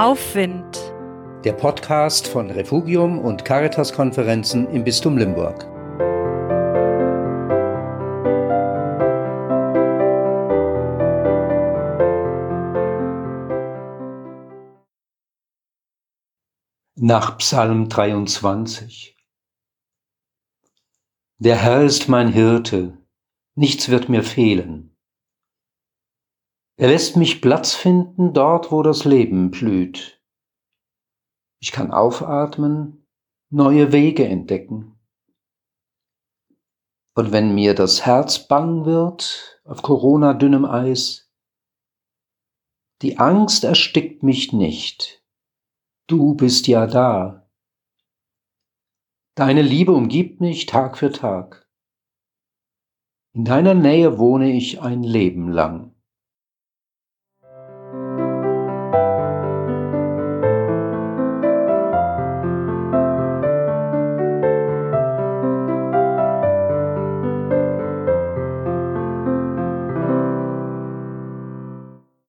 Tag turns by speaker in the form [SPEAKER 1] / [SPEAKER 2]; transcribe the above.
[SPEAKER 1] Aufwind.
[SPEAKER 2] Der Podcast von Refugium und Caritas-Konferenzen im Bistum Limburg. Nach Psalm 23 Der Herr ist mein Hirte, nichts wird mir fehlen. Er lässt mich Platz finden dort, wo das Leben blüht. Ich kann aufatmen, neue Wege entdecken. Und wenn mir das Herz bang wird auf Corona dünnem Eis, die Angst erstickt mich nicht. Du bist ja da. Deine Liebe umgibt mich Tag für Tag. In deiner Nähe wohne ich ein Leben lang.